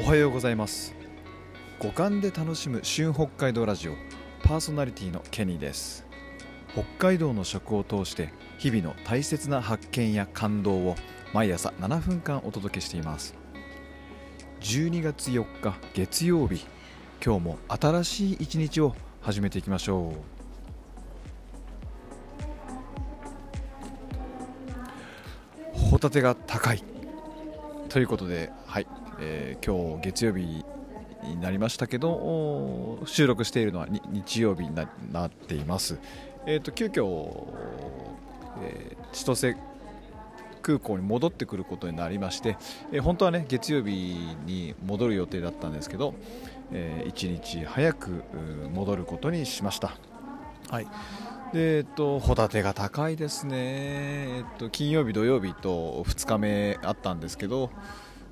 おはようございます。五感で楽しむ旬北海道ラジオパーソナリティのケニーです。北海道の食を通して日々の大切な発見や感動を毎朝7分間お届けしています。12月4日月曜日。今日も新しい一日を始めていきましょう。ホタテが高い。ということで、はい。えー、今日月曜日になりましたけど収録しているのは日曜日になっています。えーと、急遽、えー、千歳空港に戻ってくることになりまして、えー、本当はね月曜日に戻る予定だったんですけど、えー、1日早く戻ることにしました。はいでえっと、ホタテが高いですね、えっと、金曜日、土曜日と2日目あったんですけど、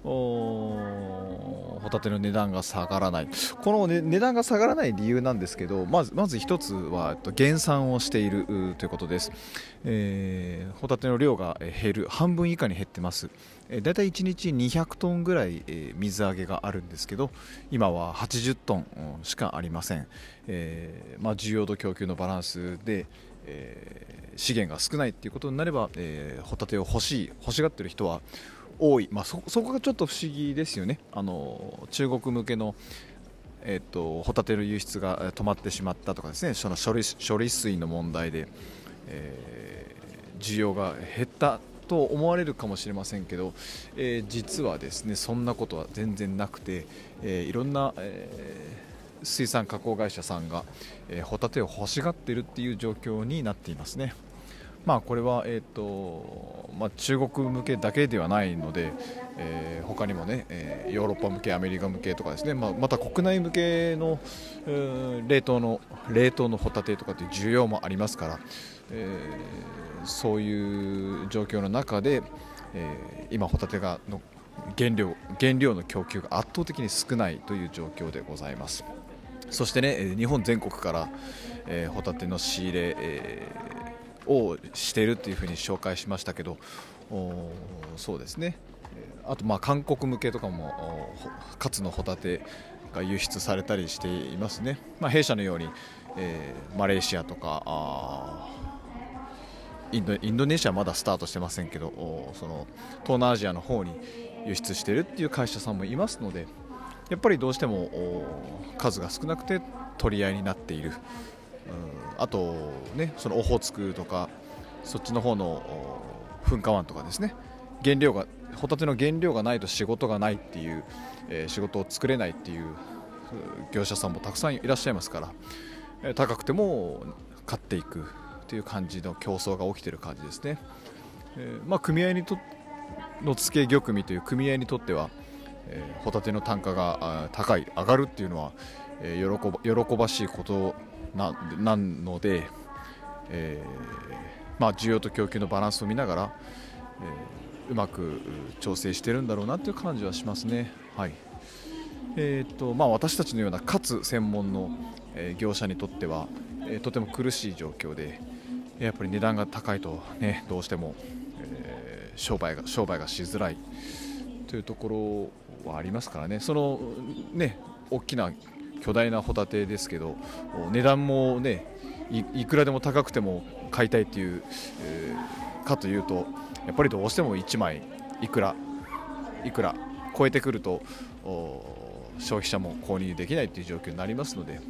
ホタテの値段が下がらない。この、ね、値段が下がらない理由なんですけどまずまず1つは減産をしているということです、えー、ホタテの量が減る。半分以下に減ってます。だいたい1日200トンぐらい、水揚げがあるんですけど今は80トンしかありません、えー、まあ、需要と供給のバランスで、え資源が少ないということになれば、えホタテを欲しい欲しがっている人は多い、まあ、そこがちょっと不思議ですよね、あの中国向けの、えーと、ホタテの輸出が止まってしまったとかですね。その処理処理水の問題で、えー、需要が減ったと思われるかもしれませんけど、えー、実はですねそんなことは全然なくて、えー、いろんな、え水産加工会社さんが、えホタテを欲しがっているっていう状況になっていますね。まあ、これは、えーとまあ、中国向けだけではないので、えー、他にもね、えー、ヨーロッパ向け、アメリカ向けとかですね、まあ、また国内向けの、冷凍の冷凍のホタテとかっていう需要もありますから、えー、そういう状況の中で、えー、今、ホタテがの原料原料の供給が圧倒的に少ないという状況でございます。そしてね、日本全国から、えー、ホタテの仕入れ、えーをしているというふうに紹介しましたけどそうですね。あとまあ韓国向けとかもカツのホタテが輸出されたりしていますね、まあ、弊社のように、えー、マレーシアとかインドインドネシアはまだスタートしてませんけどその東南アジアの方に輸出しているっていう会社さんもいますのでやっぱりどうしても数が少なくて取り合いになっている。うん。あとねそのオホーツクとかそっちの方の噴火湾とかですね。原料がホタテの原料がないと仕事がないっていう、えー、仕事を作れないっていう業者さんもたくさんいらっしゃいますから、えー、高くても買っていくという感じの競争が起きてる感じですね、えー、まあ、組合にとの付け玉組という組合にとっては、えホタテの単価が高い上がるっていうのは、え喜ば喜ばしいことななので、えー、まあ、需要と供給のバランスを見ながら、えー、うまく調整してるんだろうなという感じはしますね。はいえーとまあ、私たちのようなかつ専門の、業者にとっては、え、とても苦しい状況でやっぱり値段が高いと、ね、どうしても、えー、商売が商売がしづらいというところはありますからねそのね大きな巨大なホタテですけど値段もねいくらでも高くても買いたいっていう、えー、かというとやっぱりどうしても1枚いくらいくら超えてくると消費者も購入できないという状況になりますので、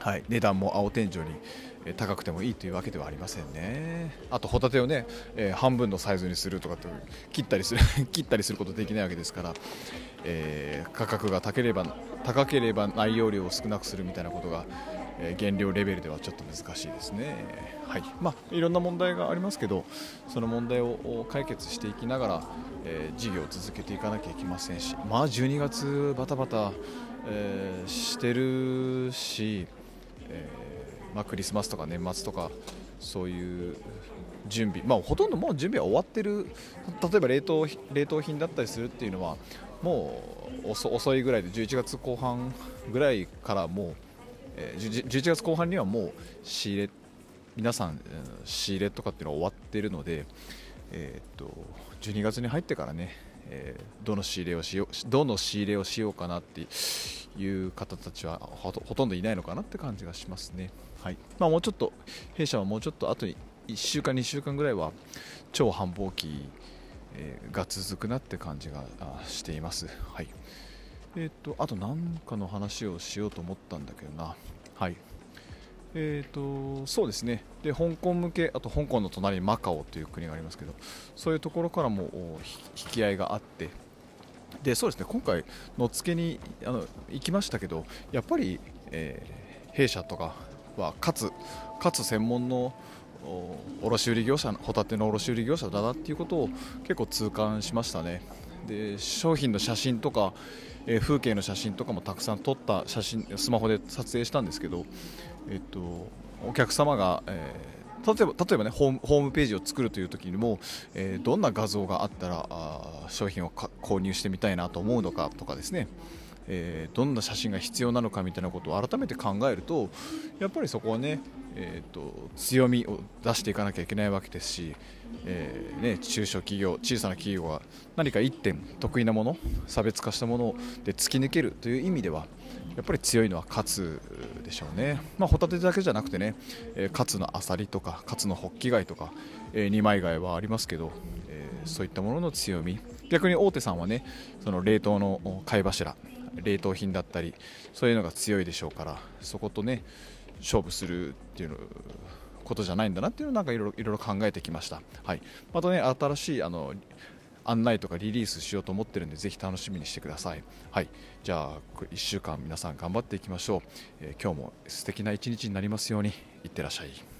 はい、値段も青天井に高くてもいいというわけではありませんね。あとホタテをね、えー、半分のサイズにするとかって切ったりする 切ったりすることできないわけですから、えー、価格が高ければ高ければ内容量を少なくするみたいなことが、えー、原料レベルではちょっと難しいですね。はい。まあ、いろんな問題がありますけどその問題を解決していきながら、え事業を続けていかなきゃいけませんしまあ12月バタバタ、えしてるし、えーまあ、クリスマスとか年末とかそういう準備、まあ、ほとんどもう準備は終わってる。例えば冷凍冷凍品だったりするっていうのはもう遅いぐらいで11月後半ぐらいからもう、えー、11月後半にはもう仕入れ皆さん仕入れとかっていうのは終わってるので、えー、っと12月に入ってからねえー、どの仕入れをしようどの仕入れをしようかなっていう方たちはほとんどいないのかなって感じがしますね。はいまあ、もうちょっと弊社はもうちょっと後に1週間2週間ぐらいは超繁忙期、え、が続くなって感じがしています。はいえーと、あと何かの話をしようと思ったんだけどな。はいえーと、そうですねで香港向けあと香港の隣にマカオという国がありますけどそういうところからも引き合いがあってでそうですね今回、野付にあの行きましたけどやっぱり、えー、弊社とかはかつかつ専門の卸売業者ホタテの卸売業者だなっていうことを結構痛感しましたね。で商品の写真とか、えー、風景の写真とかもたくさん撮った写真スマホで撮影したんですけど、えっと、お客様が、え、例えば例えばねホームページを作るという時にも、えー、どんな画像があったらあ商品を購入してみたいなと思うのかとかですね。えー、どんな写真が必要なのかみたいなことを改めて考えるとやっぱりそこはね、えーと、強みを出していかなきゃいけないわけですし、えー、ね、中小企業小さな企業が何か1点得意なもの差別化したもので突き抜けるという意味ではやっぱり強いのはカツでしょうね、まあ、ホタテだけじゃなくてね、えー、カツのアサリとかカツのホッキ貝とか、えー、二枚貝はありますけど、えー、そういったものの強み。逆に大手さんはねその冷凍の貝柱冷凍品だったりそういうのが強いでしょうからそことね勝負するっていうのことじゃないんだなっていうのをなんかいろいろ考えてきました、はい、またね新しいあの案内とかリリースしようと思ってるんでぜひ楽しみにしてください。はい。じゃあ1週間皆さん頑張っていきましょう、えー、今日も素敵な一日になりますように。いってらっしゃい。